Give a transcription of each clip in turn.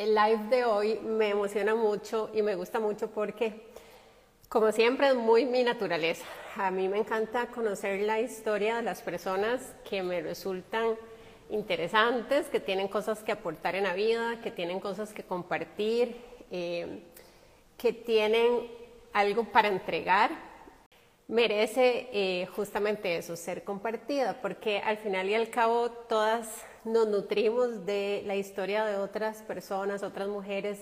El live de hoy me emociona mucho y me gusta mucho porque, como siempre, es muy mi naturaleza. A mí me encanta conocer la historia de las personas que me resultan interesantes, que tienen cosas que aportar en la vida, que tienen cosas que compartir, eh, que tienen algo para entregar. Merece eh, justamente eso, ser compartida, porque al final y al cabo todas nos nutrimos de la historia de otras personas, otras mujeres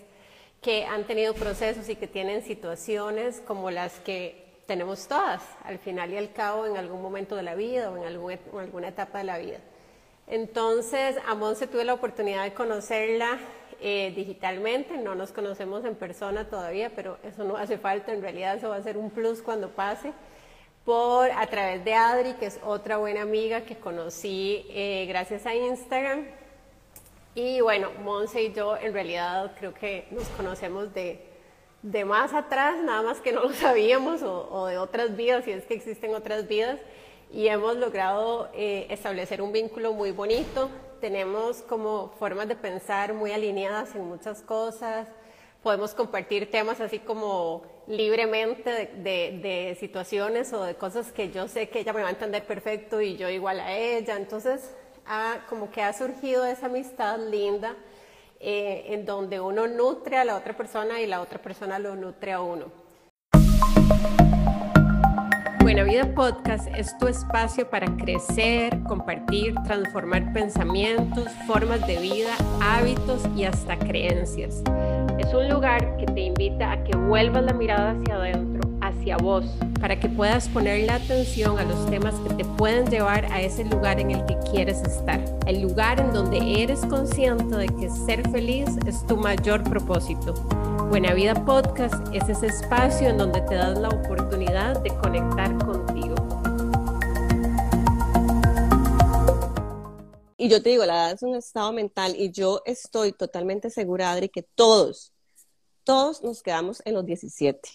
que han tenido procesos y que tienen situaciones como las que tenemos todas, al final y al cabo, en algún momento de la vida o en, alguna etapa de la vida. Entonces, a Monse tuve la oportunidad de conocerla eh, digitalmente, no nos conocemos en persona todavía, pero eso no hace falta, en realidad eso va a ser un plus cuando pase por a través de Adri, que es otra buena amiga que conocí eh, gracias a Instagram. Y bueno, Monse y yo en realidad creo que nos conocemos de, de más atrás, nada más que no lo sabíamos, o, de otras vidas, si es que existen otras vidas, y hemos logrado eh, establecer un vínculo muy bonito. Tenemos como formas de pensar muy alineadas en muchas cosas, podemos compartir temas así como libremente de, situaciones o de cosas que yo sé que ella me va a entender perfecto y yo igual a ella. Entonces, como que ha surgido esa amistad linda eh, en donde uno nutre a la otra persona y la otra persona lo nutre a uno. Buena Vida Podcast es tu espacio para crecer, compartir, transformar pensamientos, formas de vida, hábitos y hasta creencias. Es un lugar que te invita a que vuelvas la mirada hacia adentro, hacia vos, para que puedas poner la atención a los temas que te pueden llevar a ese lugar en el que quieres estar. El lugar en donde eres consciente de que ser feliz es tu mayor propósito. Buena Vida Podcast es ese espacio en donde te das la oportunidad de conectar contigo. Y yo te digo, la edad es un estado mental y yo estoy totalmente segura, Adri, que todos, todos nos quedamos en los 17.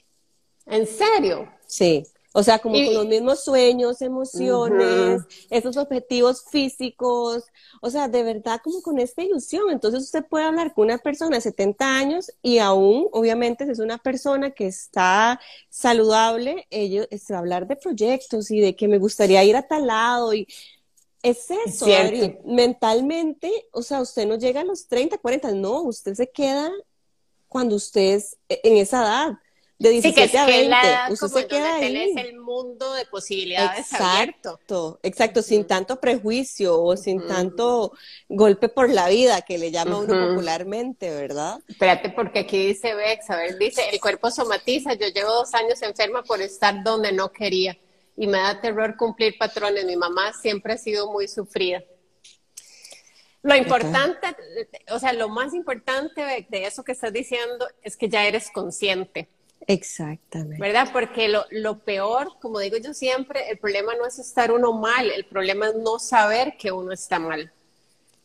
¿En serio? Sí. O sea, como con los mismos sueños, emociones, esos objetivos físicos, o sea, de verdad como con esta ilusión. Entonces usted puede hablar con una persona de 70 años y aún, obviamente, si es una persona que está saludable, ellos se va a hablar de proyectos y de que me gustaría ir a tal lado y es eso, mentalmente, o sea, usted no llega a los 30, 40, no, usted se queda cuando usted es e, en esa edad, de 17 sí, a 20, usted se queda ahí. el mundo de posibilidades exacto, Exacto, sin tanto prejuicio o sin tanto golpe por la vida que le llama uno popularmente, ¿verdad? Espérate, porque aquí dice Bex, a ver, dice, el cuerpo somatiza, yo llevo dos años enferma por estar donde no quería y me da terror cumplir patrones. Mi mamá siempre ha sido muy sufrida. Lo importante, o sea, lo más importante de, eso que estás diciendo es que ya eres consciente. Exactamente. ¿Verdad? Porque lo, lo, peor, como digo yo siempre, el problema no es estar uno mal, el problema es no saber que uno está mal.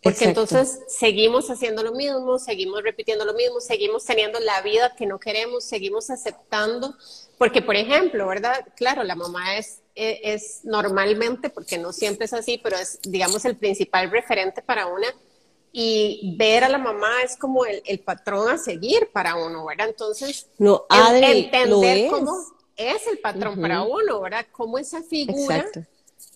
Porque entonces seguimos haciendo lo mismo, seguimos repitiendo lo mismo, seguimos teniendo la vida que no queremos, seguimos aceptando. Porque, por ejemplo, ¿verdad? Claro, la mamá es, e, es, normalmente, porque no siempre es así, pero es, digamos, el principal referente para una. Y ver a la mamá es como el, el patrón a seguir para uno, ¿verdad? Entonces, no, entender cómo es el patrón para uno, ¿verdad? Cómo esa figura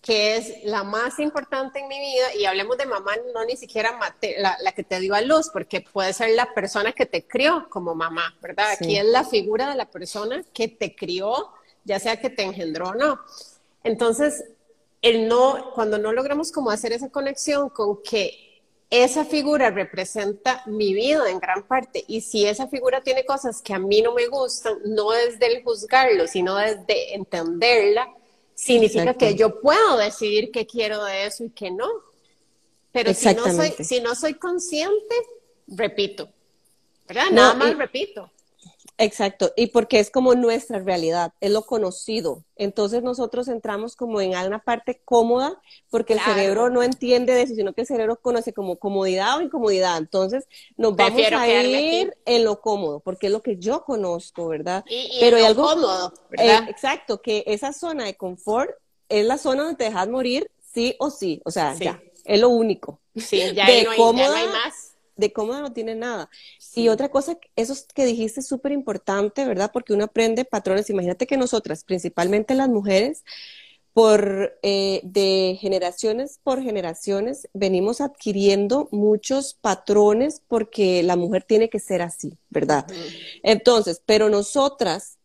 que es la más importante en mi vida, y hablemos de mamá, no ni siquiera la, que te dio a luz, porque puede ser la persona que te crió como mamá, ¿verdad? Aquí es la figura de la persona que te crió, ya sea que te engendró o no. Entonces, el no, cuando no logramos como hacer esa conexión con que esa figura representa mi vida en gran parte, y si esa figura tiene cosas que a mí no me gustan, no es del juzgarlo, sino desde entenderla, significa que yo puedo decidir qué quiero de eso y qué no. Pero si no, soy, si no soy consciente, repito. ¿Verdad? Nada más repito. Exacto, y porque es como nuestra realidad, es lo conocido. Entonces nosotros entramos como en una parte cómoda porque el cerebro no entiende de eso, sino que el cerebro conoce como comodidad o incomodidad. Entonces nos vamos a ir en lo cómodo, porque es lo que yo conozco, ¿verdad? Pero hay algo cómodo, ¿verdad? Eh, exacto, que esa zona de confort es la zona donde te dejas morir sí o sí, o sea, ya, es lo único. Sí, ya de no, hay, más de cómoda no tiene nada. Y otra cosa, eso que dijiste es súper importante, ¿verdad? Porque uno aprende patrones. Imagínate que nosotras, principalmente las mujeres, por eh, de generaciones por generaciones venimos adquiriendo muchos patrones porque la mujer tiene que ser así, ¿verdad? Entonces, pero nosotras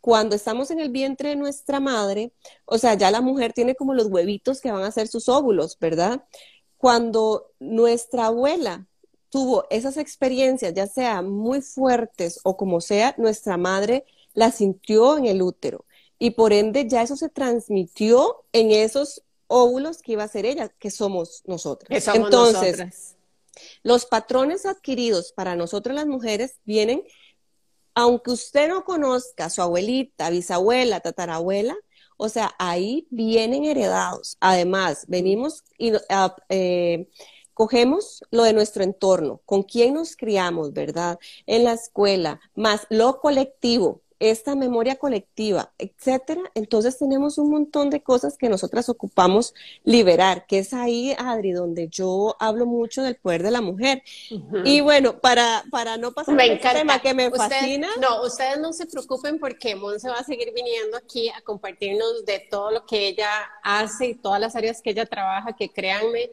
cuando estamos en el vientre de nuestra madre, o sea, ya la mujer tiene como los huevitos que van a ser sus óvulos, ¿verdad? Cuando nuestra abuela tuvo esas experiencias, ya sea muy fuertes o como sea, nuestra madre la sintió en el útero y por ende ya eso se transmitió en esos óvulos que iba a ser ella, que somos nosotras. Entonces, los patrones adquiridos para nosotras las mujeres vienen, aunque usted no conozca a su abuelita, bisabuela, tatarabuela, o sea, ahí vienen heredados. Además, venimos y eh, cogemos lo de nuestro entorno, con quién nos criamos, ¿verdad? En la escuela, más lo colectivo, esta memoria colectiva, etcétera, entonces tenemos un montón de cosas que nosotras ocupamos liberar, que es ahí, Adri, donde yo hablo mucho del poder de la mujer. Y bueno, para, para no pasar me este tema que me fascina. No, ustedes no se preocupen porque Mon se va a seguir viniendo aquí a compartirnos de todo lo que ella hace y todas las áreas que ella trabaja, que créanme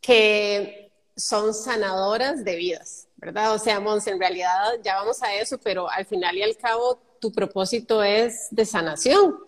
que son sanadoras de vidas. ¿verdad? O sea, Mons, en realidad ya vamos a eso, pero al final y al cabo tu propósito es de sanación.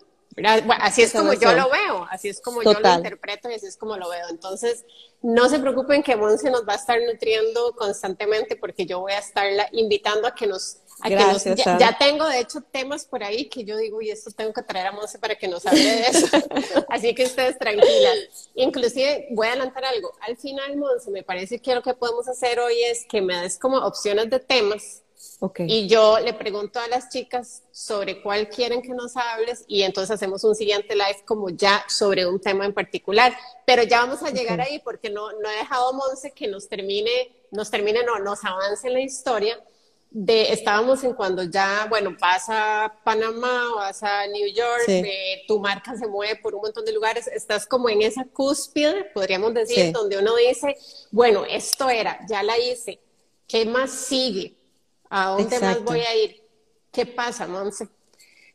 así es como yo lo veo, así es como yo lo interpreto y así es como lo veo. Entonces, no se preocupen que Monse nos va a estar nutriendo constantemente porque yo voy a estarla invitando a que nos Gracias, ya, tengo, de hecho, temas por ahí que yo digo, y esto tengo que traer a Monse para que nos hable de eso. Así que ustedes tranquilas. Inclusive, voy a adelantar algo. Al final, Monse, me parece que lo que podemos hacer hoy es que me des como opciones de temas. Okay. Y yo le pregunto a las chicas sobre cuál quieren que nos hables y entonces hacemos un siguiente live como ya sobre un tema en particular. Pero ya vamos a llegar ahí porque no, no he dejado a Monse que nos termine, nos termine, no, nos avance en la historia de, estábamos en cuando ya, bueno, vas a Panamá, vas a New York, eh, tu marca se mueve por un montón de lugares, estás como en esa cúspide, podríamos decir, donde uno dice, bueno, esto era, ya la hice, ¿qué más sigue? ¿A dónde más voy a ir? ¿Qué pasa, Monse?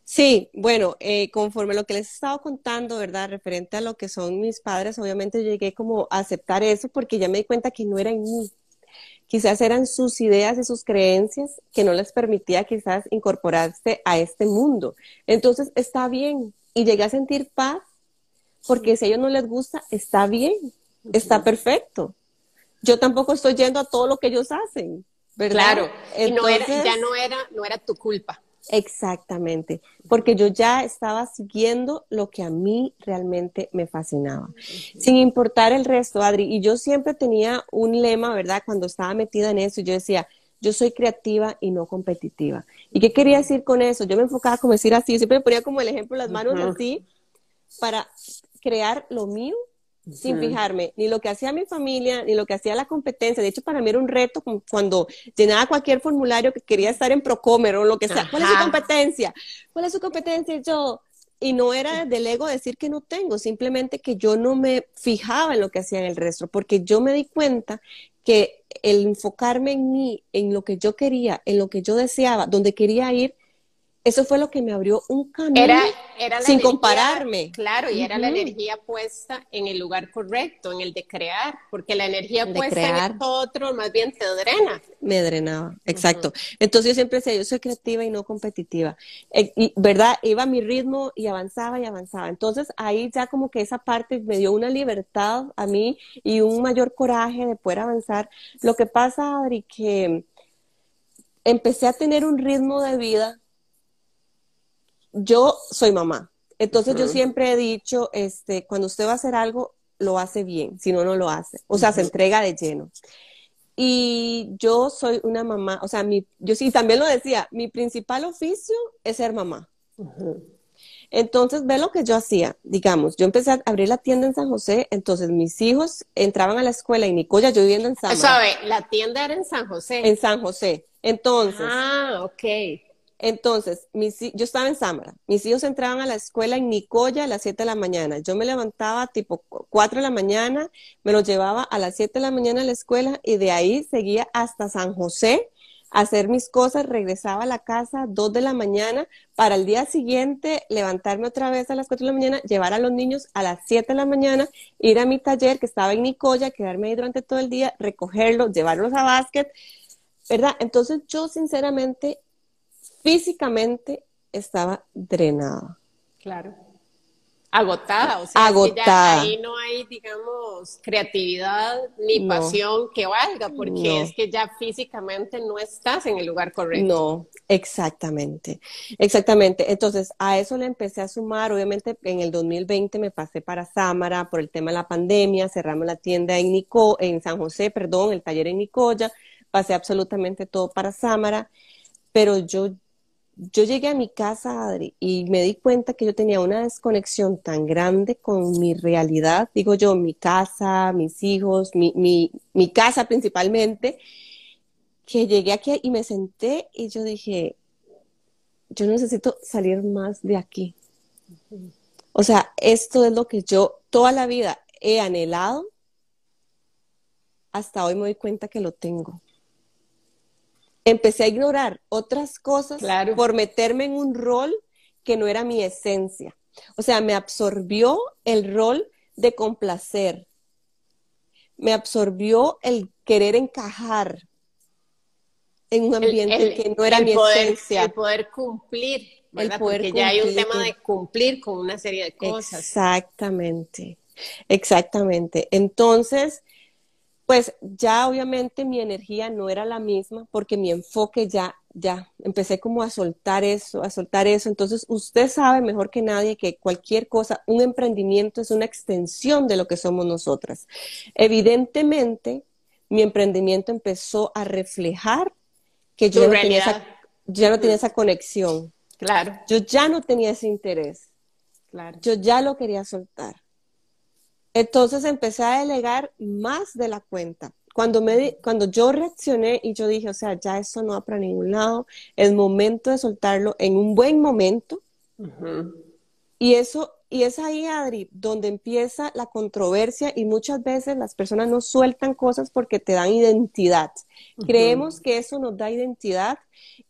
Sí, bueno, eh, conforme lo que les he estado contando, ¿verdad? Referente a lo que son mis padres, obviamente llegué como a aceptar eso porque ya me di cuenta que no era en mí, Quizás eran sus ideas y sus creencias que no les permitía quizás incorporarse a este mundo. Entonces está bien y llegué a sentir paz porque si a ellos no les gusta, está bien, está perfecto. Yo tampoco estoy yendo a todo lo que ellos hacen, ¿verdad? Claro, y no era, ya no era, no era tu culpa. Exactamente, porque yo ya estaba siguiendo lo que a mí realmente me fascinaba, sin importar el resto, Adri. Y yo siempre tenía un lema, ¿verdad? Cuando estaba metida en eso, yo decía, yo soy creativa y no competitiva. ¿Y qué quería decir con eso? Yo me enfocaba como decir así, siempre me ponía como el ejemplo las manos así, para crear lo mío sin fijarme ni lo que hacía mi familia, ni lo que hacía la competencia. De hecho, para mí era un reto cuando llenaba cualquier formulario que quería estar en Procomer o lo que sea. ¿Cuál es su competencia? ¿Cuál es su competencia? Yo, y no era del ego decir que no tengo, simplemente que yo no me fijaba en lo que hacía en el resto, porque yo me di cuenta que el enfocarme en mí, en lo que yo quería, en lo que yo deseaba, donde quería ir, eso fue lo que me abrió un camino era, era sin compararme. Claro, y era la energía puesta en el lugar correcto, en el de crear, porque la energía puesta en otro más bien te drena. Me drenaba, exacto. Entonces yo siempre decía, yo soy creativa y no competitiva. Eh, y, ¿Verdad? Iba a mi ritmo y avanzaba y avanzaba. Entonces ahí ya como que esa parte me dio una libertad a mí y un mayor coraje de poder avanzar. Lo que pasa, Adri, que empecé a tener un ritmo de vida yo soy mamá. Entonces yo siempre he dicho, este, cuando usted va a hacer algo, lo hace bien, si no, no lo hace. O sea, se entrega de lleno. Y yo soy una mamá, o sea, mi, yo sí también lo decía, mi principal oficio es ser mamá. Entonces, ve lo que yo hacía, digamos, yo empecé a abrir la tienda en San José, entonces mis hijos entraban a la escuela en Nicoya, yo viviendo en San José. ¿Sabe? La tienda era en San José. En San José. Entonces. Ah, ok Entonces, yo estaba en Samara, mis hijos entraban a la escuela en Nicoya a las 7 de la mañana. Yo me levantaba tipo 4 de la mañana, me los llevaba a las 7 de la mañana a la escuela y de ahí seguía hasta San José a hacer mis cosas, regresaba a la casa 2 de la mañana para el día siguiente levantarme otra vez a las 4 de la mañana, llevar a los niños a las 7 de la mañana, ir a mi taller que estaba en Nicoya, quedarme ahí durante todo el día, recogerlos, llevarlos a básquet, ¿verdad? Entonces yo sinceramente físicamente estaba drenada. Claro. Agotada, o sea, Agotada. ahí no hay, digamos, creatividad ni pasión que valga, porque es que ya físicamente no estás en el lugar correcto. No, exactamente, exactamente. Entonces, a eso le empecé a sumar, obviamente en el 2020 me pasé para Sámara por el tema de la pandemia, cerramos la tienda en, Nico, en San José, perdón, el taller en Nicoya, pasé absolutamente todo para Sámara, pero yo yo llegué a mi casa, Adri, y me di cuenta que yo tenía una desconexión tan grande con mi realidad, digo yo, mi casa, mis hijos, mi, mi, casa principalmente, que llegué aquí y me senté y yo dije, yo necesito salir más de aquí. O sea, esto es lo que yo toda la vida he anhelado, hasta hoy me doy cuenta que lo tengo empecé a ignorar otras cosas por meterme en un rol que no era mi esencia. O sea, me absorbió el rol de complacer, me absorbió el querer encajar en un ambiente que no era mi esencia. El poder cumplir, ¿verdad? Porque ya hay un tema de cumplir con una serie de cosas. Exactamente, exactamente. Entonces, pues ya obviamente mi energía no era la misma porque mi enfoque ya, ya, empecé como a soltar eso, a soltar eso. Entonces usted sabe mejor que nadie que cualquier cosa, un emprendimiento es una extensión de lo que somos nosotras. Evidentemente, mi emprendimiento empezó a reflejar que yo no, tenía esa, ya no tenía esa conexión. Claro. Yo ya no tenía ese interés. Claro. Yo ya lo quería soltar. Entonces empecé a delegar más de la cuenta. Cuando, me, cuando yo reaccioné y yo dije, o sea, ya eso no va para ningún lado, es momento de soltarlo en un buen momento. Y eso, y es ahí, Adri, donde empieza la controversia y muchas veces las personas no sueltan cosas porque te dan identidad. Creemos que eso nos da identidad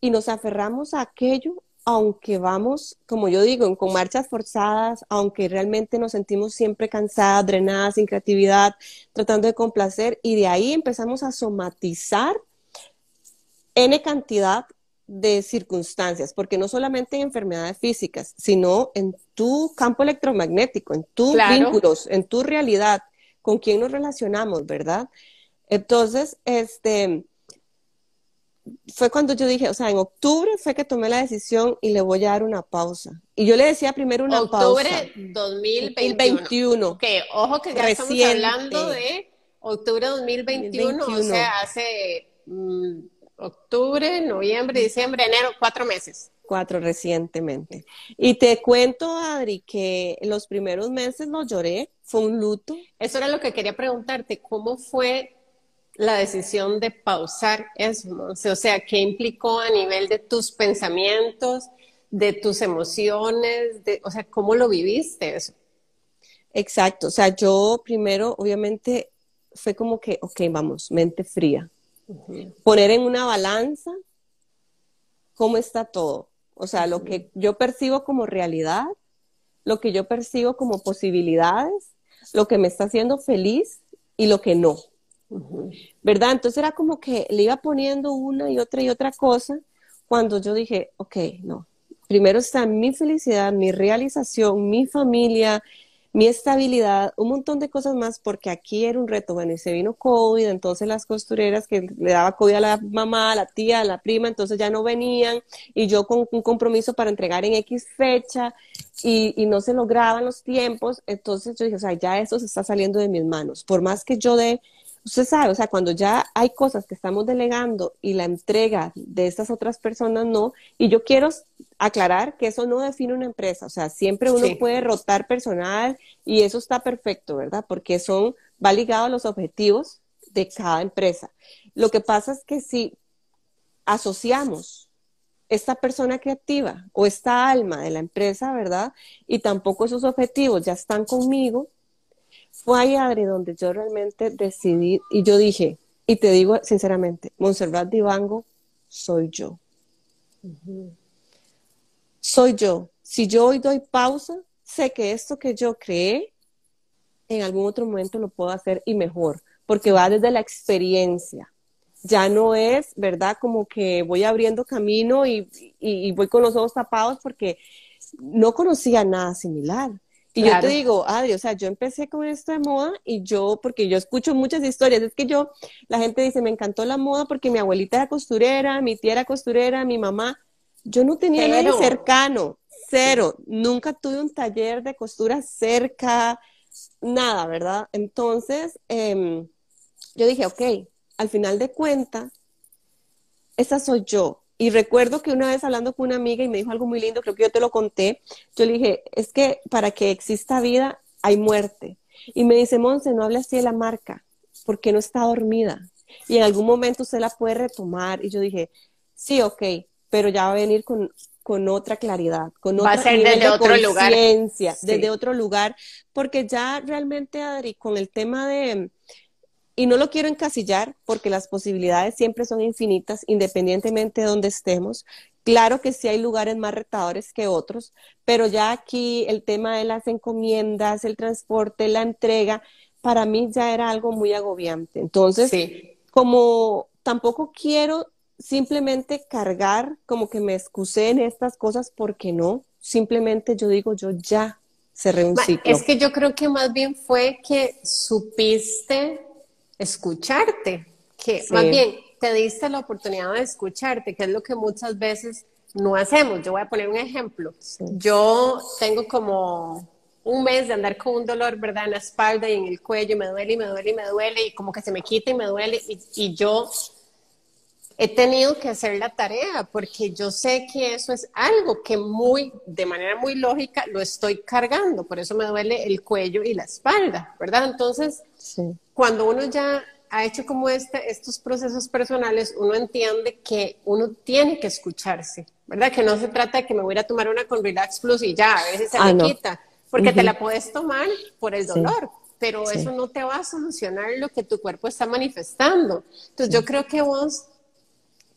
y nos aferramos a aquello aunque vamos, como yo digo, con marchas forzadas, aunque realmente nos sentimos siempre cansadas, drenadas, sin creatividad, tratando de complacer, y de ahí empezamos a somatizar N cantidad de circunstancias, porque no solamente en enfermedades físicas, sino en tu campo electromagnético, en tus vínculos, en tu realidad, con quién nos relacionamos, ¿verdad? Entonces, este, fue cuando yo dije, o sea, en octubre fue que tomé la decisión y le voy a dar una pausa. Y yo le decía primero una pausa. Octubre 2021. Ok, ojo que ya estamos hablando de octubre 2021, 2021. o sea, hace mm, octubre, noviembre, diciembre, enero, cuatro meses. Cuatro recientemente. Y te cuento, Adri, que los primeros meses no lloré, fue un luto. Eso era lo que quería preguntarte, ¿cómo fue la decisión de pausar eso? O sea, ¿qué implicó a nivel de tus pensamientos, de tus emociones? De, o sea, ¿cómo lo viviste eso? Exacto, o sea, yo primero, obviamente, fue como que, ok, vamos, mente fría. Poner en una balanza cómo está todo. O sea, lo que yo percibo como realidad, lo que yo percibo como posibilidades, lo que me está haciendo feliz y lo que no. ¿Verdad? Entonces era como que le iba poniendo una y otra y otra cosa cuando yo dije, ok, no, primero está mi felicidad, mi realización, mi familia, mi estabilidad, un montón de cosas más, porque aquí era un reto. Bueno, y se vino COVID, entonces las costureras que le daba COVID a la mamá, a la tía, a la prima, entonces ya no venían, y yo con un compromiso para entregar en X fecha, y, y no se lograban los tiempos, entonces yo dije, o sea, ya eso se está saliendo de mis manos. Por más que yo dé usted sabe, o sea, cuando ya hay cosas que estamos delegando y la entrega de estas otras personas no, y yo quiero aclarar que eso no define una empresa, o sea, siempre uno puede rotar personal y eso está perfecto, ¿verdad? Porque son, va ligado a los objetivos de cada empresa. Lo que pasa es que si asociamos esta persona creativa o esta alma de la empresa, ¿verdad? Y tampoco esos objetivos ya están conmigo, fue ahí, Adri, donde yo realmente decidí y yo dije, y te digo sinceramente, Montserrat Divango soy yo. Soy yo. Si yo hoy doy pausa, sé que esto que yo creé, en algún otro momento lo puedo hacer y mejor, porque va desde la experiencia. Ya no es, ¿verdad? Como que voy abriendo camino y, y voy con los ojos tapados porque no conocía nada similar. Y yo te digo, Adri, o sea, yo empecé con esto de moda y yo, porque yo escucho muchas historias, es que yo, la gente dice, me encantó la moda porque mi abuelita era costurera, mi tía era costurera, mi mamá, yo no tenía nada cercano, cero, nunca tuve un taller de costura cerca, nada, ¿verdad? Entonces, em, yo dije, ok, al final de cuentas, esa soy yo, y recuerdo que una vez hablando con una amiga y me dijo algo muy lindo, creo que yo te lo conté, yo le dije, es que para que exista vida hay muerte. Y me dice, Monse, no hable así de la marca, porque no está dormida. Y en algún momento usted la puede retomar. Y yo dije, sí, ok, pero ya va a venir con, con otra claridad, con va a ser desde otro lugar. desde otro lugar, porque ya realmente, Adri, con el tema de y no lo quiero encasillar porque las posibilidades siempre son infinitas independientemente de donde estemos. Claro que sí hay lugares más retadores que otros, pero ya aquí el tema de las encomiendas, el transporte, la entrega, para mí ya era algo muy agobiante. Entonces, como tampoco quiero simplemente cargar, como que me excusé en estas cosas porque no, simplemente yo digo, yo ya cerré un ciclo. Es que yo creo que más bien fue que supiste escucharte, que más bien te diste la oportunidad de escucharte, que es lo que muchas veces no hacemos. Yo voy a poner un ejemplo. Yo tengo como un mes de andar con un dolor, ¿verdad? En la espalda y en el cuello, y me duele y me duele y me duele, y como que se me quita y me duele, y, y yo he tenido que hacer la tarea porque yo sé que eso es algo que muy, de manera muy lógica, lo estoy cargando, por eso me duele el cuello y la espalda, ¿verdad? Entonces, cuando uno ya ha hecho como este, estos procesos personales, uno entiende que uno tiene que escucharse, ¿verdad? Que no se trata de que me voy a tomar una con Relax Plus y ya, a veces se ah, me quita, porque te la puedes tomar por el dolor. Pero eso no te va a solucionar lo que tu cuerpo está manifestando. Entonces, yo creo que vos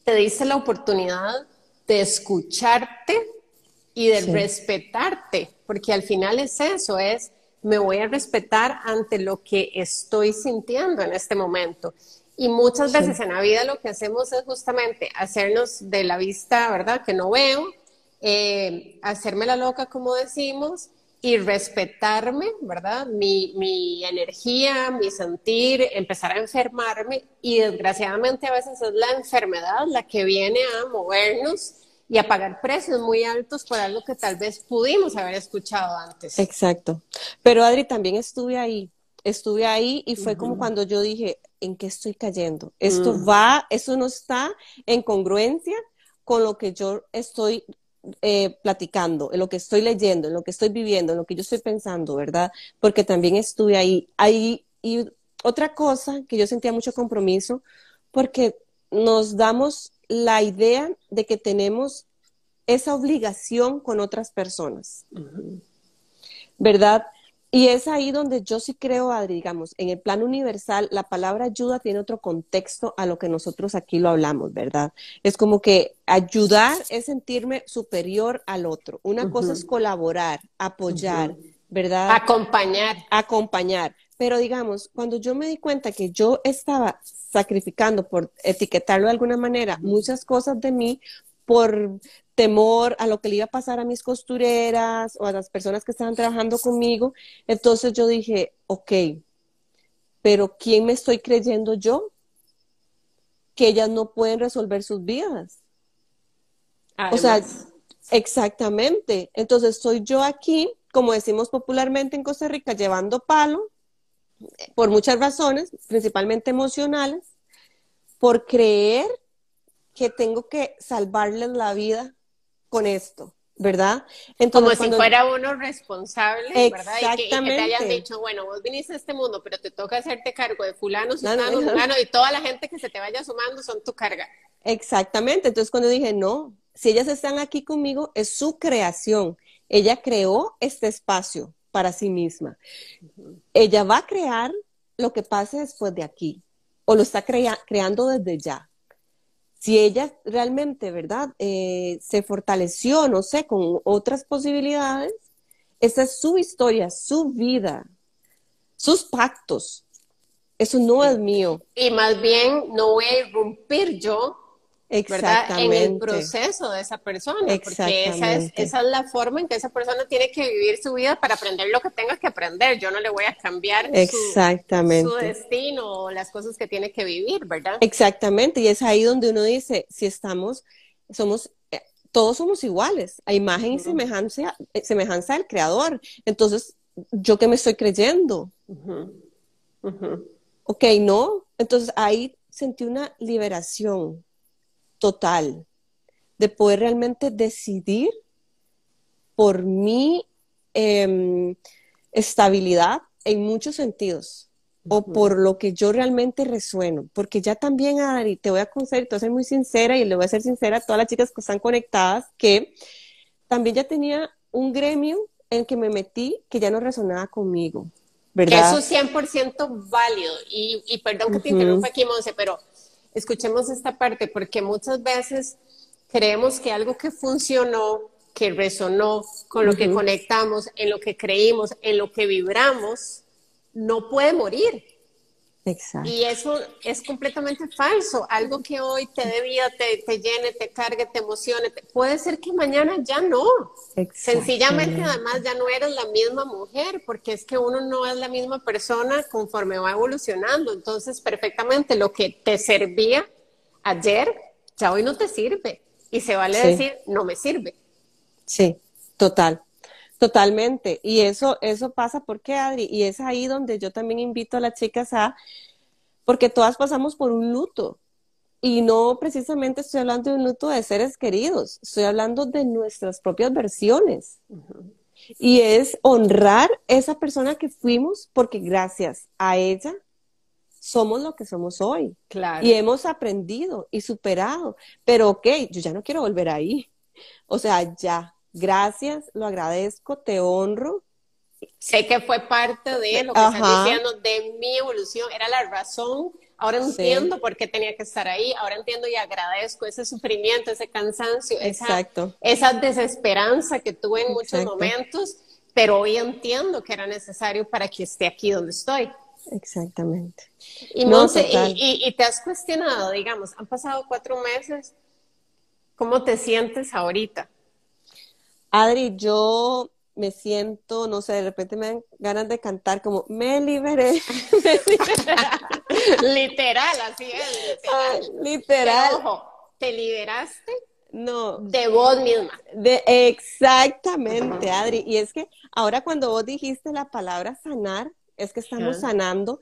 te diste la oportunidad de escucharte y de respetarte, porque al final es eso, es me voy a respetar ante lo que estoy sintiendo en este momento. Y muchas veces en la vida lo que hacemos es justamente hacernos de la vista, ¿verdad? Que no veo, eh, hacerme la loca, como decimos, y respetarme, ¿verdad? Mi, mi, energía, mi sentir, empezar a enfermarme y desgraciadamente a veces es la enfermedad la que viene a movernos y a pagar precios muy altos por algo que tal vez pudimos haber escuchado antes. Exacto. Pero Adri, también estuve ahí, estuve ahí y fue como cuando yo dije, ¿en qué estoy cayendo? Esto mm. va, eso no está en congruencia con lo que yo estoy eh, platicando, en lo que estoy leyendo, en lo que estoy viviendo, en lo que yo estoy pensando, ¿verdad? Porque también estuve ahí. ahí y otra cosa que yo sentía mucho compromiso, porque nos damos la idea de que tenemos esa obligación con otras personas, ¿verdad? Y es ahí donde yo sí creo, Adri, digamos, en el plano universal, la palabra ayuda tiene otro contexto a lo que nosotros aquí lo hablamos, ¿verdad? Es como que ayudar es sentirme superior al otro. Una cosa es colaborar, apoyar, ¿verdad? Acompañar. Acompañar. Pero digamos, cuando yo me di cuenta que yo estaba sacrificando, por etiquetarlo de alguna manera, muchas cosas de mí por temor a lo que le iba a pasar a mis costureras o a las personas que estaban trabajando conmigo. Entonces yo dije, ok, pero ¿quién me estoy creyendo yo? Que ellas no pueden resolver sus vidas. O sea, exactamente. Entonces soy yo aquí, como decimos popularmente en Costa Rica, llevando palo, por muchas razones, principalmente emocionales, por creer que tengo que salvarles la vida con esto, ¿verdad? Entonces, Como si fuera uno responsable, ¿verdad? Y que, te hayan dicho, bueno, vos viniste a este mundo, pero te toca hacerte cargo de fulano, fulano, y toda la gente que se te vaya sumando son tu carga. Exactamente. Entonces, cuando dije, no, si ellas están aquí conmigo, es su creación. Ella creó este espacio para sí misma. Ella va a crear lo que pase después de aquí, o lo está creando desde ya. Si ella realmente, ¿verdad? Eh, se fortaleció, no sé, con otras posibilidades, esa es su historia, su vida, sus pactos. Eso no es mío. Y más bien no voy a irrumpir yo ¿verdad? En el proceso de esa persona, porque esa es, esa es la forma en que esa persona tiene que vivir su vida para aprender lo que tenga que aprender. Yo no le voy a cambiar Exactamente. Su, destino o las cosas que tiene que vivir, ¿verdad? Exactamente, y es ahí donde uno dice, si estamos, somos, eh, todos somos iguales, a imagen y semejanza, eh, semejanza del creador. Entonces, ¿yo qué me estoy creyendo? Ok, no. Entonces ahí sentí una liberación total, de poder realmente decidir por mi em, estabilidad en muchos sentidos o por lo que yo realmente resueno, porque ya también, Adri, te voy a conceder, te voy a ser muy sincera y le voy a ser sincera a todas las chicas que están conectadas, que también ya tenía un gremio en que me metí que ya no resonaba conmigo, ¿verdad? Eso es 100% válido. Y, perdón que te interrumpa aquí, Monse, pero escuchemos esta parte, porque muchas veces creemos que algo que funcionó, que resonó con lo que conectamos, en lo que creímos, en lo que vibramos, no puede morir. Y eso es completamente falso. Algo que hoy te dé vida, te, llene, te cargue, te emocione, puede ser que mañana ya no. Sencillamente, además, ya no eres la misma mujer, porque es que uno no es la misma persona conforme va evolucionando. Entonces, perfectamente, lo que te servía ayer, ya hoy no te sirve. Y se vale decir, no me sirve. Sí, total. Totalmente. Y eso, eso pasa porque, Adri, y es ahí donde yo también invito a las chicas a, porque todas pasamos por un luto. Y no precisamente estoy hablando de un luto de seres queridos, estoy hablando de nuestras propias versiones. Y es honrar esa persona que fuimos porque gracias a ella somos lo que somos hoy. Claro. Y hemos aprendido y superado. Pero ok, yo ya no quiero volver ahí. O sea, ya, Gracias, lo agradezco, te honro. Sé que fue parte de lo que estás diciendo, de mi evolución, era la razón. Ahora entiendo por qué tenía que estar ahí, ahora entiendo y agradezco ese sufrimiento, ese cansancio, esa, desesperanza que tuve en muchos momentos, pero hoy entiendo que era necesario para que esté aquí donde estoy. Exactamente. Y, no, y, y, te has cuestionado, digamos, han pasado cuatro meses, ¿cómo te sientes ahorita? Adri, yo me siento, no sé, de repente me dan ganas de cantar como, me liberé. literal, así es. Literal. ojo, ¿te liberaste? No. De vos misma. De, exactamente, Adri. Y es que ahora cuando vos dijiste la palabra sanar, es que estamos sanando.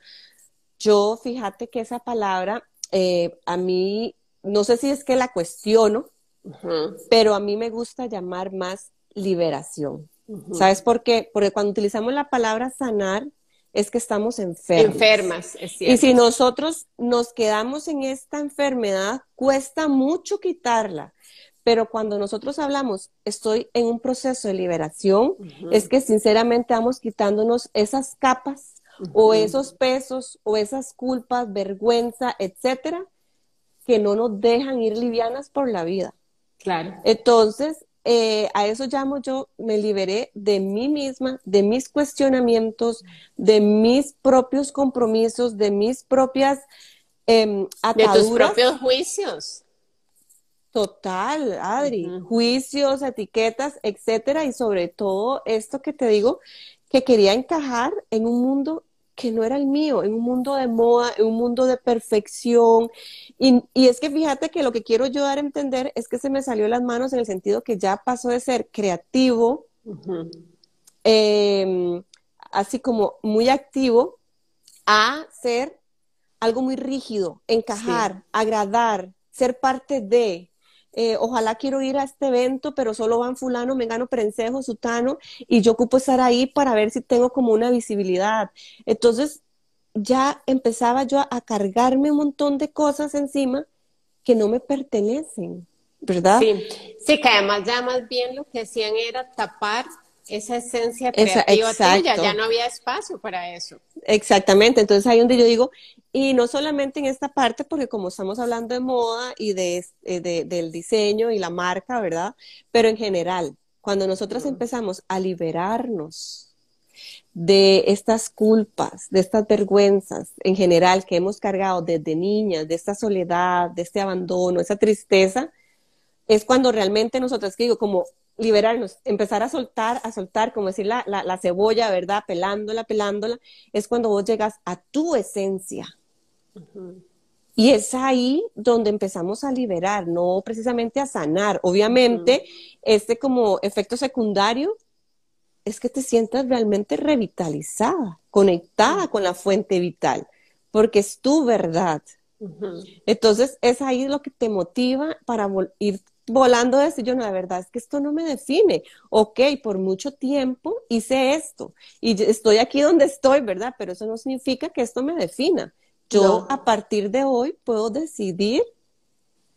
Yo, fíjate que esa palabra, eh, a mí, no sé si es que la cuestiono, pero a mí me gusta llamar más liberación. ¿Sabes por qué? Porque cuando utilizamos la palabra sanar, es que estamos enfermas. Enfermas, es cierto. Y si nosotros nos quedamos en esta enfermedad, cuesta mucho quitarla. Pero cuando nosotros hablamos, estoy en un proceso de liberación, es que sinceramente vamos quitándonos esas capas o esos pesos o esas culpas, vergüenza, etcétera, que no nos dejan ir livianas por la vida. Claro. Entonces, eh, a eso llamo yo, me liberé de mí misma, de mis cuestionamientos, de mis propios compromisos, de mis propias eh, ataduras. De tus propios juicios. Total, Adri, juicios, etiquetas, etcétera, y sobre todo esto que te digo, que quería encajar en un mundo que no era el mío, en un mundo de moda, en un mundo de perfección. Y, es que fíjate que lo que quiero yo dar a entender es que se me salió de las manos en el sentido que ya pasó de ser creativo, em, así como muy activo, a ser algo muy rígido, encajar, agradar, ser parte de, eh, ojalá quiero ir a este evento, pero solo van fulano, mengano, prensejo, sutano, y yo ocupo estar ahí para ver si tengo como una visibilidad. Entonces, ya empezaba yo a, cargarme un montón de cosas encima que no me pertenecen. ¿verdad? Sí, sí, que además ya más bien lo que hacían era tapar esa esencia creativa tuya, ya no había espacio para eso. Exactamente, entonces ahí donde yo digo, y no solamente en esta parte, porque como estamos hablando de moda y de, eh, del diseño y la marca, ¿verdad? Pero en general, cuando nosotros empezamos a liberarnos de estas culpas, de estas vergüenzas en general que hemos cargado desde niñas, de esta soledad, de este abandono, esa tristeza, es cuando realmente nosotros, que digo, como liberarnos, empezar a soltar, a soltar, como decir la, la, cebolla, ¿verdad? Pelándola, pelándola, es cuando vos llegas a tu esencia. Y es ahí donde empezamos a liberar, no precisamente a sanar. Obviamente, este como efecto secundario es que te sientas realmente revitalizada, conectada con la fuente vital, porque es tu verdad. Entonces, es ahí lo que te motiva para ir volando de yo no, la verdad es que esto no me define. Ok, por mucho tiempo hice esto y estoy aquí donde estoy, ¿verdad? Pero eso no significa que esto me defina. Yo a partir de hoy puedo decidir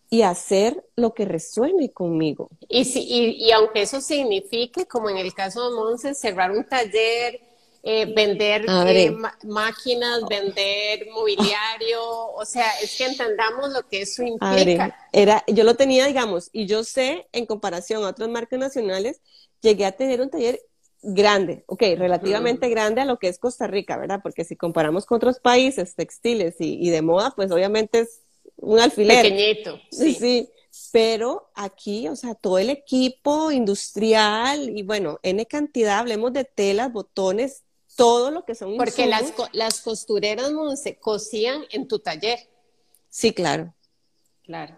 y hacer lo que resuene conmigo. Y, si, y, aunque eso signifique, como en el caso de Monse, cerrar un taller, eh, vender eh, máquinas, vender mobiliario, o sea, es que entendamos lo que eso implica. era, yo lo tenía, digamos, y yo sé, en comparación a otras marcas nacionales, llegué a tener un taller grande, ok, relativamente grande a lo que es Costa Rica, ¿verdad? Porque si comparamos con otros países textiles y, de moda, pues obviamente es un alfiler. Pequeñito. Sí. sí. Pero aquí, o sea, todo el equipo industrial y bueno, N cantidad, hablemos de telas, botones, todo lo que son Porque las, las costureras se cosían en tu taller. Sí, claro. Claro.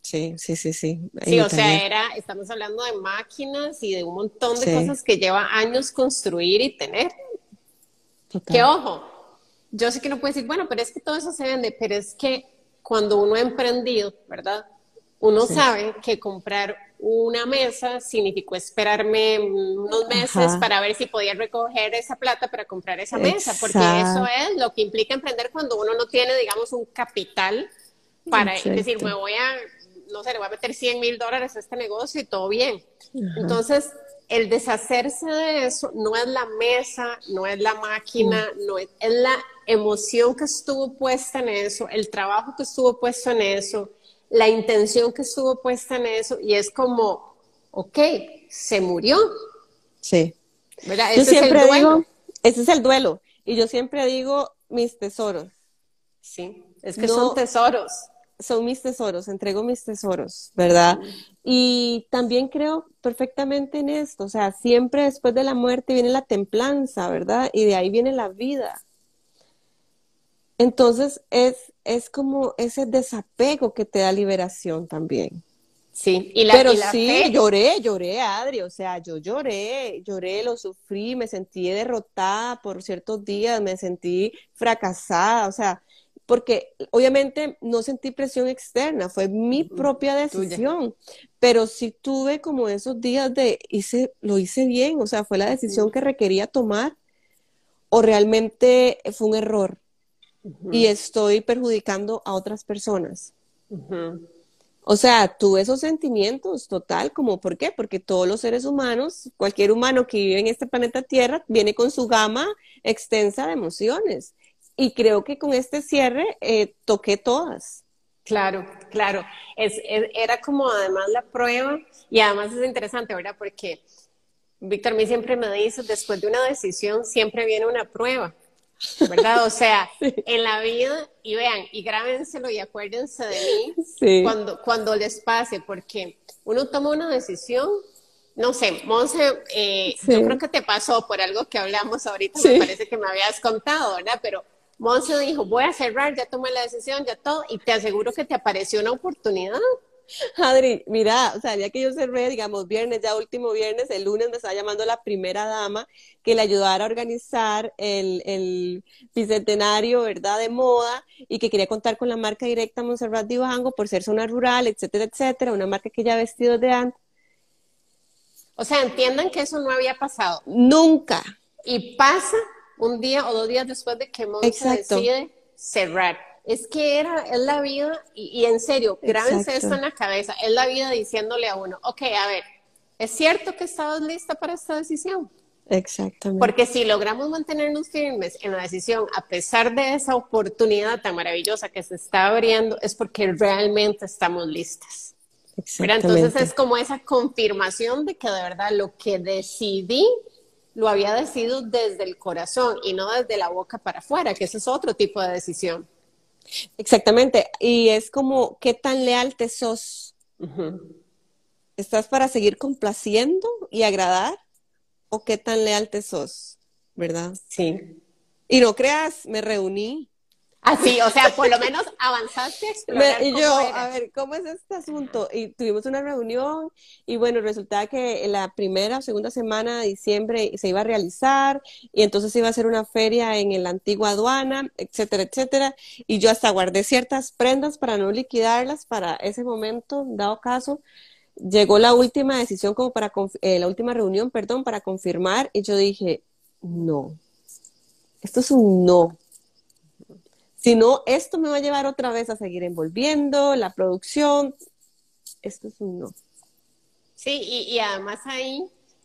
Sí, sí, sí, sí. Sí, o sea, era, estamos hablando de máquinas y de un montón de cosas que lleva años construir y tener. Que ojo, yo sé que no puede decir, bueno, pero es que todo eso se vende, pero es que cuando uno ha emprendido, ¿verdad? Uno sabe que comprar una mesa significó esperarme unos meses para ver si podía recoger esa plata para comprar esa mesa, porque eso es lo que implica emprender cuando uno no tiene, digamos, un capital para decir, me voy a, no sé, le voy a meter 100 mil dólares a este negocio y todo bien. Entonces, el deshacerse de eso no es la mesa, no es la máquina, mm. no es, es la emoción que estuvo puesta en eso, el trabajo que estuvo puesto en eso, la intención que estuvo puesta en eso y es como, ok, se murió. Sí. ¿Verdad? Ese siempre es el duelo. Digo, ese es el duelo. Y yo siempre digo mis tesoros. Sí, es que son tesoros. Son mis tesoros, entrego mis tesoros, ¿verdad? Y también creo perfectamente en esto, o sea, siempre después de la muerte viene la templanza, ¿verdad? Y de ahí viene la vida. Entonces es, es como ese desapego que te da liberación también. Sí, y la, pero sí, lloré, lloré, Adri, o sea, yo lloré, lloré, lo sufrí, me sentí derrotada por ciertos días, me sentí fracasada, o sea, porque obviamente no sentí presión externa, fue mi propia decisión, pero sí tuve como esos días de hice, lo hice bien, o sea, fue la decisión que requería tomar o realmente fue un error y estoy perjudicando a otras personas. O sea, tuve esos sentimientos total, como ¿por qué? Porque todos los seres humanos, cualquier humano que vive en este planeta Tierra, viene con su gama extensa de emociones. Y creo que con este cierre eh, toqué todas. Claro, claro. Es, era como además la prueba y además es interesante, ¿verdad? Porque Víctor a mí siempre me dice, después de una decisión siempre viene una prueba. ¿Verdad? O sea, en la vida, y vean, y grábenselo y acuérdense de mí cuando, cuando les pase, porque uno toma una decisión, no sé, Monse, eh, yo creo que te pasó por algo que hablamos ahorita, me parece que me habías contado, ¿verdad? Pero Monse dijo, voy a cerrar, ya tomé la decisión, ya todo, y te aseguro que te apareció una oportunidad. Adri, mira, o sea, ya que yo cerré, digamos, viernes, ya último viernes, el lunes me estaba llamando la primera dama que le ayudara a organizar el, el bicentenario, ¿verdad?, de moda y que quería contar con la marca directa Monserrat Divango por ser zona rural, etcétera, etcétera, una marca que ya ha vestido de antes. O sea, entiendan que eso no había pasado. Nunca. Y pasa un día o dos días después de que Monse decide cerrar es que era, es la vida, y, en serio, grábense esto en la cabeza, es la vida diciéndole a uno, ok, a ver, ¿es cierto que estabas lista para esta decisión? Exactamente. Porque si logramos mantenernos firmes en la decisión, a pesar de esa oportunidad tan maravillosa que se está abriendo, es porque realmente estamos listas. Entonces es como esa confirmación de que de verdad lo que decidí lo había decidido desde el corazón y no desde la boca para afuera, que ese es otro tipo de decisión. Exactamente. Y es como, ¿qué tan leal te sos? ¿Estás para seguir complaciendo y agradar? ¿O qué tan leal te sos? ¿Verdad? Sí. Y no creas, me reuní Así, o sea, por lo menos avanzaste Y yo, a ver, ¿cómo es este asunto? Y tuvimos una reunión y bueno, resultaba que la primera o segunda semana de diciembre se iba a realizar y entonces iba a ser una feria en la antigua aduana, etcétera, etcétera. Y yo hasta guardé ciertas prendas para no liquidarlas para ese momento, dado caso. Llegó la última decisión como para, eh, la última reunión, perdón, para confirmar y yo dije, no, esto es un no si no, esto me va a llevar otra vez a seguir envolviendo la producción. Esto es un no. Sí, y, además ahí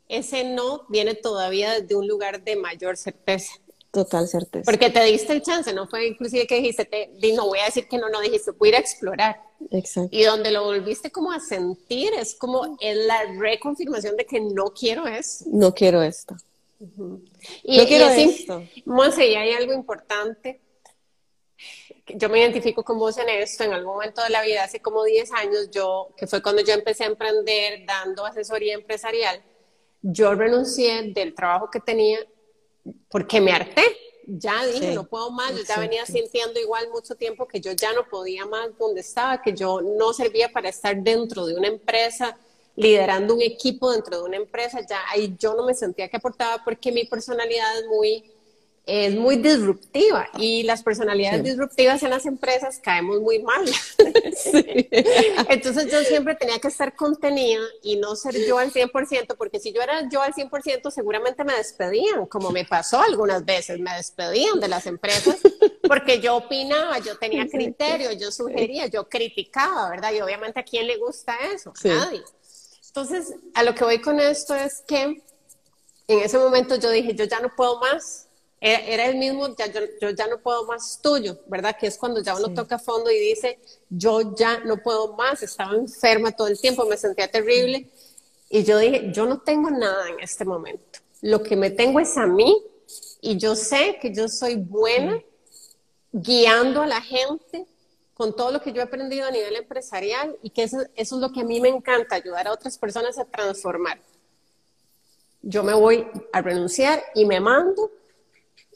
ese no viene todavía desde un lugar de mayor certeza. Total certeza. Porque te diste el chance, no fue inclusive que dijiste, te, no voy a decir que no, no dijiste, voy a ir a explorar. Exacto. Y donde lo volviste como a sentir, es como es la reconfirmación de que no quiero eso. No quiero esto. Y, no quiero esto. Monse, y hay algo importante yo me identifico con vos en esto, en algún momento de la vida, hace como 10 años, yo, que fue cuando yo empecé a emprender dando asesoría empresarial, yo renuncié del trabajo que tenía porque me harté. Ya dije, no puedo más, yo ya venía sintiendo igual mucho tiempo que yo ya no podía más donde estaba, que yo no servía para estar dentro de una empresa, liderando un equipo dentro de una empresa, ya ahí yo no me sentía que aportaba porque mi personalidad es muy es muy disruptiva y las personalidades disruptivas en las empresas caemos muy mal. Entonces yo siempre tenía que estar contenida y no ser yo al 100%, porque si yo era yo al 100% seguramente me despedían, como me pasó algunas veces, me despedían de las empresas porque yo opinaba, yo tenía criterio, yo sugería, yo criticaba, ¿verdad? Y obviamente a quién le gusta eso, nadie. Entonces, a lo que voy con esto es que en ese momento yo dije, yo ya no puedo más, era, el mismo, ya, yo, ya no puedo más tuyo, ¿verdad? Que es cuando ya uno toca fondo y dice, yo ya no puedo más, estaba enferma todo el tiempo, me sentía terrible. Y yo dije, yo no tengo nada en este momento. Lo que me tengo es a mí y yo sé que yo soy buena guiando a la gente con todo lo que yo he aprendido a nivel empresarial y que eso, eso es lo que a mí me encanta, ayudar a otras personas a transformar. Yo me voy a renunciar y me mando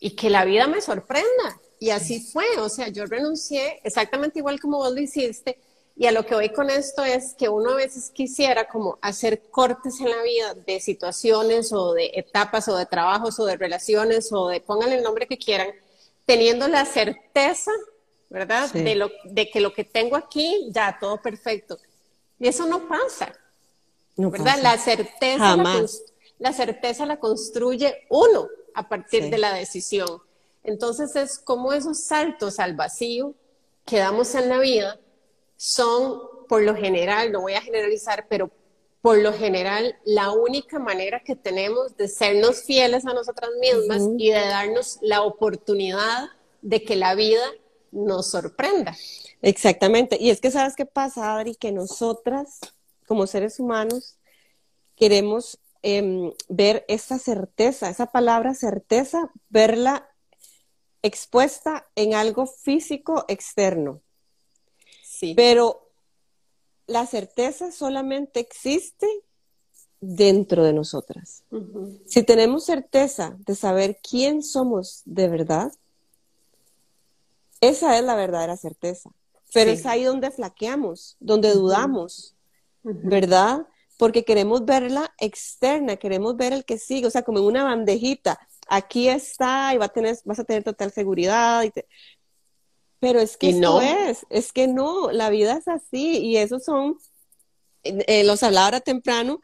y que la vida me sorprenda. Y así fue, o sea, yo renuncié exactamente igual como vos lo hiciste. Y a lo que voy con esto es que uno a veces quisiera como hacer cortes en la vida de situaciones o de etapas o de trabajos o de relaciones o de pónganle el nombre que quieran, teniendo la certeza, ¿verdad? De, lo, de que lo que tengo aquí, ya todo perfecto. Y eso no pasa, ¿verdad? La certeza la certeza la construye uno a partir de la decisión. Entonces es como esos saltos al vacío que damos en la vida son, por lo general, no voy a generalizar, pero por lo general, la única manera que tenemos de sernos fieles a nosotras mismas y de darnos la oportunidad de que la vida nos sorprenda. Exactamente. Y es que, ¿sabes qué pasa, Adri? Que nosotras, como seres humanos, queremos Em, ver esa certeza, esa palabra certeza, verla expuesta en algo físico externo. Sí. Pero la certeza solamente existe dentro de nosotras. Si tenemos certeza de saber quién somos de verdad, esa es la verdadera certeza. Pero es ahí donde flaqueamos, donde dudamos, ¿verdad? Porque queremos verla externa, queremos ver el que sigue, o sea, como en una bandejita. Aquí está y va a tener, vas a tener total seguridad. Pero es que no es, es que no, la vida es así y esos son, eh, los hablaba ahora temprano,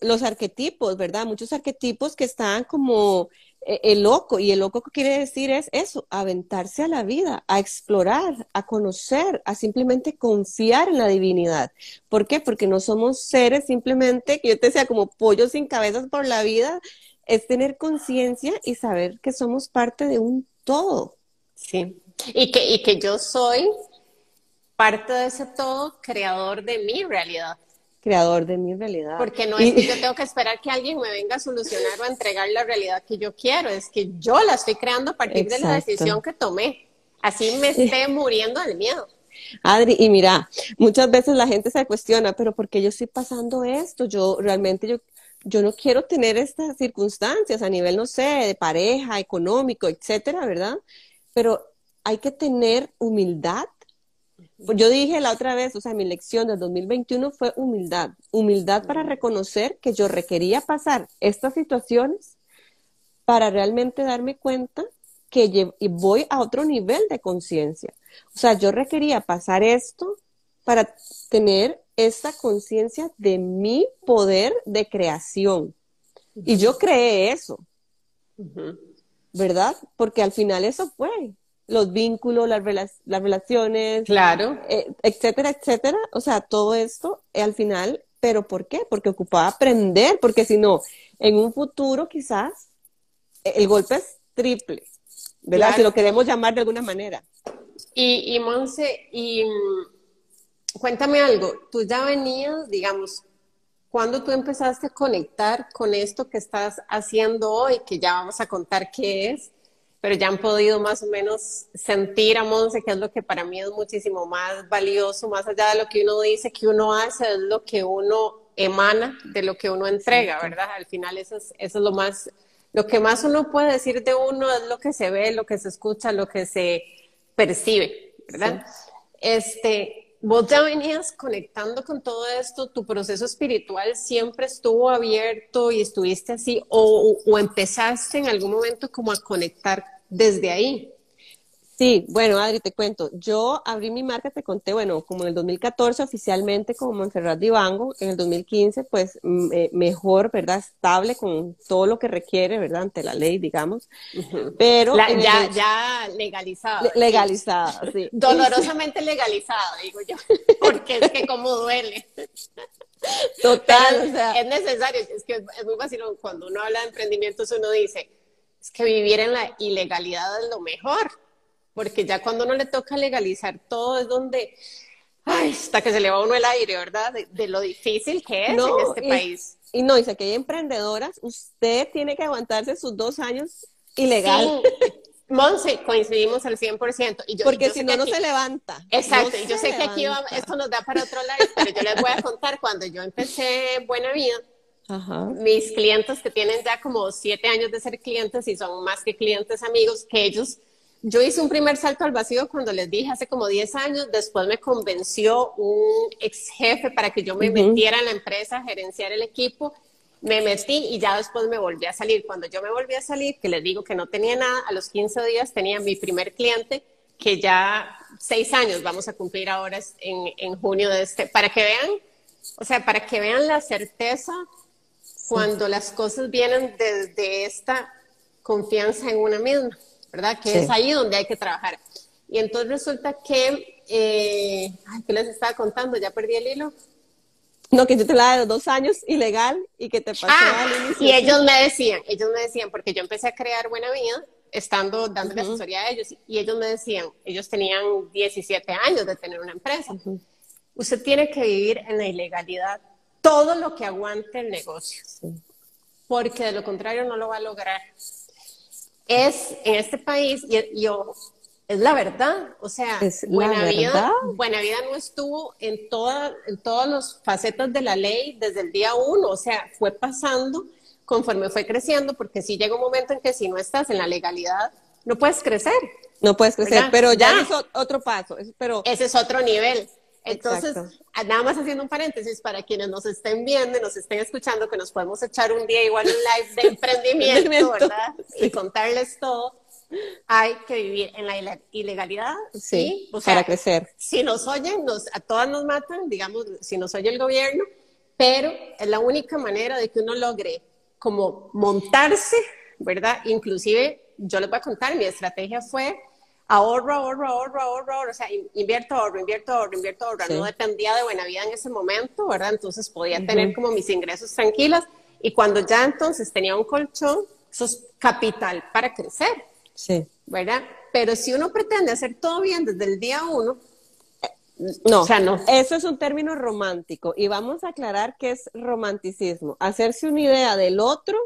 los arquetipos, ¿verdad? Muchos arquetipos que están como el loco, y el loco que quiere decir es eso, aventarse a la vida, a explorar, a conocer, a simplemente confiar en la divinidad. ¿Por qué? Porque no somos seres simplemente, que yo te decía, como pollos sin cabezas por la vida, es tener conciencia y saber que somos parte de un todo. Sí, y que, y que yo soy parte de ese todo creador de mi realidad creador de mi realidad. Porque no es que yo tengo que esperar que alguien me venga a solucionar o a entregar la realidad que yo quiero, es que yo la estoy creando a partir de la decisión que tomé. Así me esté muriendo del miedo. Adri, y mira, muchas veces la gente se cuestiona, pero ¿por qué yo estoy pasando esto? Yo realmente yo yo no quiero tener estas circunstancias a nivel, no sé, de pareja, económico, etcétera, ¿verdad? Pero hay que tener humildad yo dije la otra vez, o sea, mi lección del 2021 fue humildad. Humildad para reconocer que yo requería pasar estas situaciones para realmente darme cuenta que voy a otro nivel de conciencia. O sea, yo requería pasar esto para tener esta conciencia de mi poder de creación. Y yo creé eso, ¿verdad? Porque al final eso fue los vínculos, las, las relaciones, claro. Eh, etcétera, etcétera. O sea, todo esto eh, al final, pero ¿por qué? Porque ocupaba aprender, porque si no, en un futuro quizás eh, el golpe es triple, ¿verdad? Si lo queremos llamar de alguna manera. Y, y Monse, y mm, cuéntame algo, tú ya venías, digamos, cuando tú empezaste a conectar con esto que estás haciendo hoy, que ya vamos a contar qué es, pero ya han podido más o menos sentir a Monse, que es lo que para mí es muchísimo más valioso, más allá de lo que uno dice que uno hace, es lo que uno emana de lo que uno entrega, ¿verdad? Al final eso es, eso es lo más, lo que más uno puede decir de uno es lo que se ve, lo que se escucha, lo que se percibe, ¿verdad? Este, vos ya venías conectando con todo esto, tu proceso espiritual siempre estuvo abierto y estuviste así, o, empezaste en algún momento como a conectar desde ahí. Sí, bueno, Adri, te cuento. Yo abrí mi marca, te conté, bueno, como en el 2014 oficialmente como Montserrat Divango, en el 2015 pues eh, mejor, ¿verdad? Estable con todo lo que requiere, ¿verdad? Ante la ley, digamos. Pero... ya, ya legalizada. legalizada, sí. Dolorosamente legalizada, digo yo, porque es que como duele. Total, o sea. Es necesario, es que es muy fácil cuando uno habla de emprendimientos, uno dice es que vivir en la ilegalidad es lo mejor, porque ya cuando uno le toca legalizar todo es donde, ay, hasta que se le va uno el aire, ¿verdad? De, lo difícil que es en este país. Y no, dice que hay emprendedoras, usted tiene que aguantarse sus dos años ilegal. Sí. Monse, coincidimos al 100%. Y yo, Porque si no, no se levanta. Exacto, y yo sé que aquí esto nos da para otro lado, pero yo les voy a contar cuando yo empecé Buena Vida, mis clientes que tienen ya como siete años de ser clientes y son más que clientes amigos, que ellos, yo hice un primer salto al vacío cuando les dije hace como 10 años, después me convenció un ex jefe para que yo me metiera en la empresa, gerenciar el equipo, me metí y ya después me volví a salir. Cuando yo me volví a salir, que les digo que no tenía nada, a los 15 días tenía mi primer cliente, que ya seis años vamos a cumplir ahora en, en junio de este, para que vean, o sea, para que vean la certeza cuando las cosas vienen desde esta confianza en una misma, ¿verdad? Que es ahí donde hay que trabajar. Y entonces resulta que, eh, ay, ¿qué les estaba contando? Ya perdí el hilo. No, que yo te la de los dos años ilegal y que te pasó ah, al inicio. Y ellos me decían, ellos me decían, porque yo empecé a crear Buena Vida estando dándole asesoría a ellos y ellos me decían, ellos tenían 17 años de tener una empresa. Usted tiene que vivir en la ilegalidad todo lo que aguante el negocio, porque de lo contrario no lo va a lograr. Es en este país, y, yo, es la verdad, o sea, Buena, Vida, Buena Vida no estuvo en, toda, en todas las facetas de la ley desde el día uno, o sea, fue pasando conforme fue creciendo, porque si llega un momento en que si no estás en la legalidad, no puedes crecer. No puedes crecer, pero ya, es otro paso. Pero... Ese es otro nivel. Entonces, nada más haciendo un paréntesis para quienes nos estén viendo y nos estén escuchando, que nos podemos echar un día igual un live de emprendimiento, ¿verdad? Y contarles todo. Hay que vivir en la ilegalidad, ¿sí? O sea, para crecer. Si nos oyen, nos, a todas nos matan, digamos, si nos oye el gobierno, pero es la única manera de que uno logre como montarse ¿verdad? Inclusive, yo les voy a contar, mi estrategia fue ahorro, ahorro, ahorro, ahorro, ahorro, o sea, invierto, ahorro, invierto, ahorro, invierto, ahorro. No dependía de buena vida en ese momento, ¿verdad? Entonces podía tener como mis ingresos tranquilos y cuando ya entonces tenía un colchón, eso es capital para crecer. Sí. ¿Verdad? Pero si uno pretende hacer todo bien desde el día uno, no, o sea, no. Eso es un término romántico y vamos a aclarar qué es romanticismo. Hacerse una idea del otro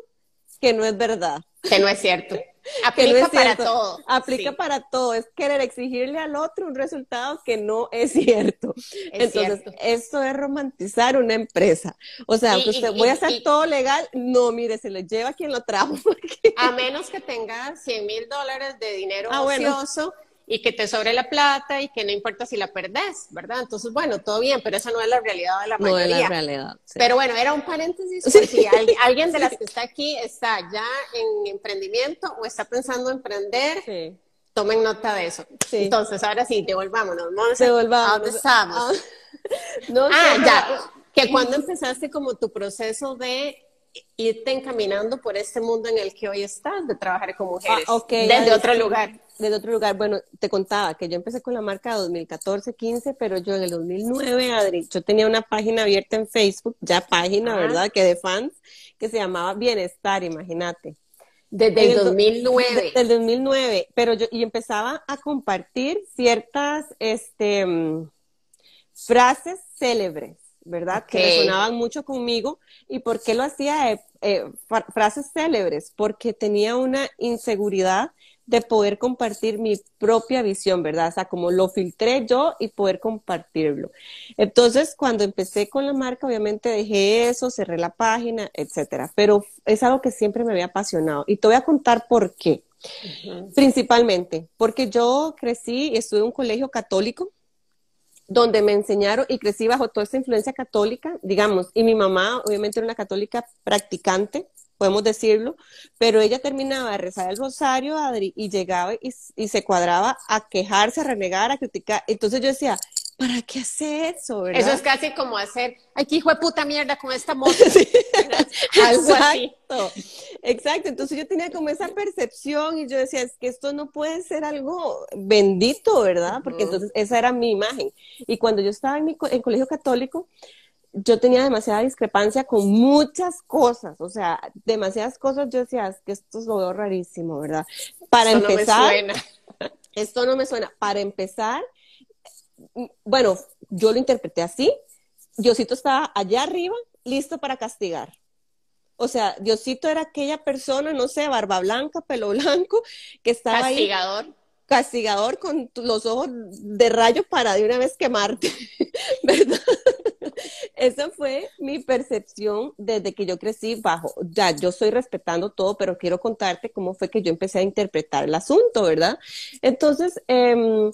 que no es verdad. Que no es cierto. Aplica para todo. Aplica para todo. Es querer exigirle al otro un resultado que no es cierto. Entonces, esto es romantizar una empresa. O sea, usted voy a hacer todo legal. No, mire, se le lleva quien lo trajo. A menos que tenga 100 mil dólares de dinero ah, ocioso y que te sobre la plata y que no importa si la perdés, ¿verdad? Entonces, bueno, todo bien, pero esa no es la realidad de la mayoría. No es la realidad. Pero bueno, era un paréntesis. Si alguien de las que está aquí está ya en emprendimiento o está pensando en emprender, tomen nota de eso. Entonces, ahora sí, devolvámonos. Devolvámonos. estamos? Ah, no, ah ya. Que cuando empezaste como tu proceso de irte encaminando por este mundo en el que hoy estás, de trabajar con mujeres, ah, desde otro lugar. Desde otro lugar, bueno, te contaba que yo empecé con la marca 2014-15, pero yo en el 2009, Adri, yo tenía una página abierta en Facebook, ya página, ¿verdad? Que de fans, que se llamaba Bienestar, imagínate. Desde el 2009. Desde el 2009, pero yo, y empezaba a compartir ciertas, este, mm, frases célebres ¿verdad? Que resonaban mucho conmigo. ¿Y por qué lo hacía? Eh, eh, frases célebres, porque tenía una inseguridad de poder compartir mi propia visión, ¿verdad? O sea, como lo filtré yo y poder compartirlo. Entonces, cuando empecé con la marca, obviamente dejé eso, cerré la página, etcétera. Pero es algo que siempre me había apasionado. Y te voy a contar por qué. Principalmente, porque yo crecí y estuve en un colegio católico donde me enseñaron y crecí bajo toda esa influencia católica, digamos, y mi mamá obviamente era una católica practicante, podemos decirlo, pero ella terminaba de rezar el rosario, Adri, y llegaba y, y se cuadraba a quejarse, a renegar, a criticar. Entonces yo decía, ¿para qué hace eso? ¿verdad? Eso es casi como hacer, ay, qué hijo de puta mierda con esta moto. Algo exacto, exacto. Entonces yo tenía como esa percepción y yo decía, es que esto no puede ser algo bendito, ¿verdad? Porque entonces esa era mi imagen. Y cuando yo estaba en mi en colegio católico, yo tenía demasiada discrepancia con muchas cosas, o sea, demasiadas cosas. Yo decía, es que esto es lo veo rarísimo, ¿verdad? Para empezar, esto no me suena. Para empezar, bueno, yo lo interpreté así. Diosito estaba allá arriba, listo para castigar. O sea, Diosito era aquella persona, no sé, barba blanca, pelo blanco, que estaba castigador. ahí. Castigador. con los ojos de rayo para de una vez quemarte, ¿verdad? Esa fue mi percepción desde que yo crecí bajo. Ya, yo estoy respetando todo, pero quiero contarte cómo fue que yo empecé a interpretar el asunto, ¿verdad? Entonces, eh,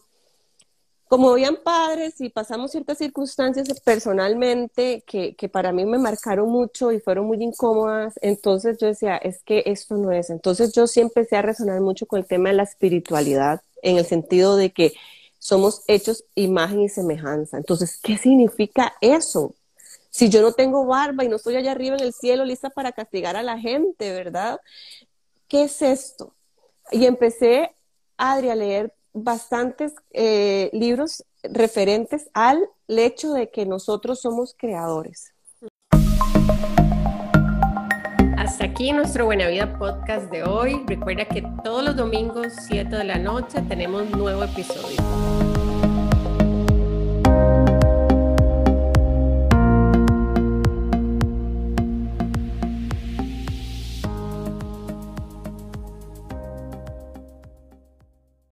como habían padres y pasamos ciertas circunstancias personalmente que, que, para mí me marcaron mucho y fueron muy incómodas, entonces yo decía, es que esto no es. Entonces yo sí empecé a resonar mucho con el tema de la espiritualidad, en el sentido de que somos hechos imagen y semejanza. Entonces, ¿qué significa eso? Si yo no tengo barba y no estoy allá arriba en el cielo lista para castigar a la gente, ¿verdad? ¿Qué es esto? Y empecé, Adri, a leer bastantes eh, libros referentes al hecho de que nosotros somos creadores. Hasta aquí nuestro Buena Vida podcast de hoy. Recuerda que todos los domingos, 7 de la noche, tenemos nuevo episodio.